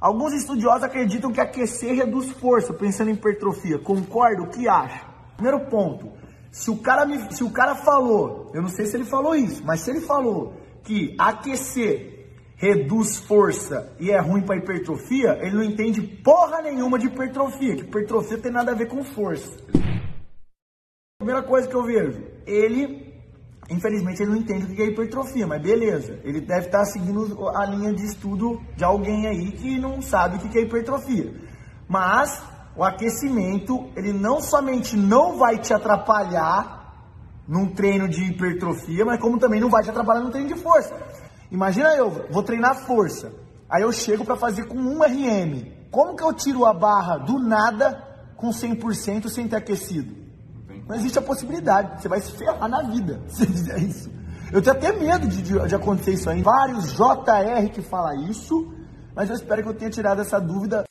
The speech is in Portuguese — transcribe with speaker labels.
Speaker 1: Alguns estudiosos acreditam que aquecer reduz força, pensando em hipertrofia. Concordo? O que acha? Primeiro ponto. Se o, cara me, se o cara falou, eu não sei se ele falou isso, mas se ele falou que aquecer reduz força e é ruim para hipertrofia, ele não entende porra nenhuma de hipertrofia, que hipertrofia tem nada a ver com força. Primeira coisa que eu vejo, ele, infelizmente, ele não entende o que é hipertrofia, mas beleza, ele deve estar seguindo a linha de estudo de alguém aí que não sabe o que é hipertrofia. Mas o aquecimento, ele não somente não vai te atrapalhar num treino de hipertrofia, mas como também não vai te atrapalhar num treino de força. Imagina eu, vou treinar força, aí eu chego para fazer com 1 RM. Como que eu tiro a barra do nada com 100% sem ter aquecido? Não existe a possibilidade, você vai se ferrar na vida se fizer isso. Eu tenho até medo de, de, de acontecer isso aí. Vários JR que fala isso, mas eu espero que eu tenha tirado essa dúvida.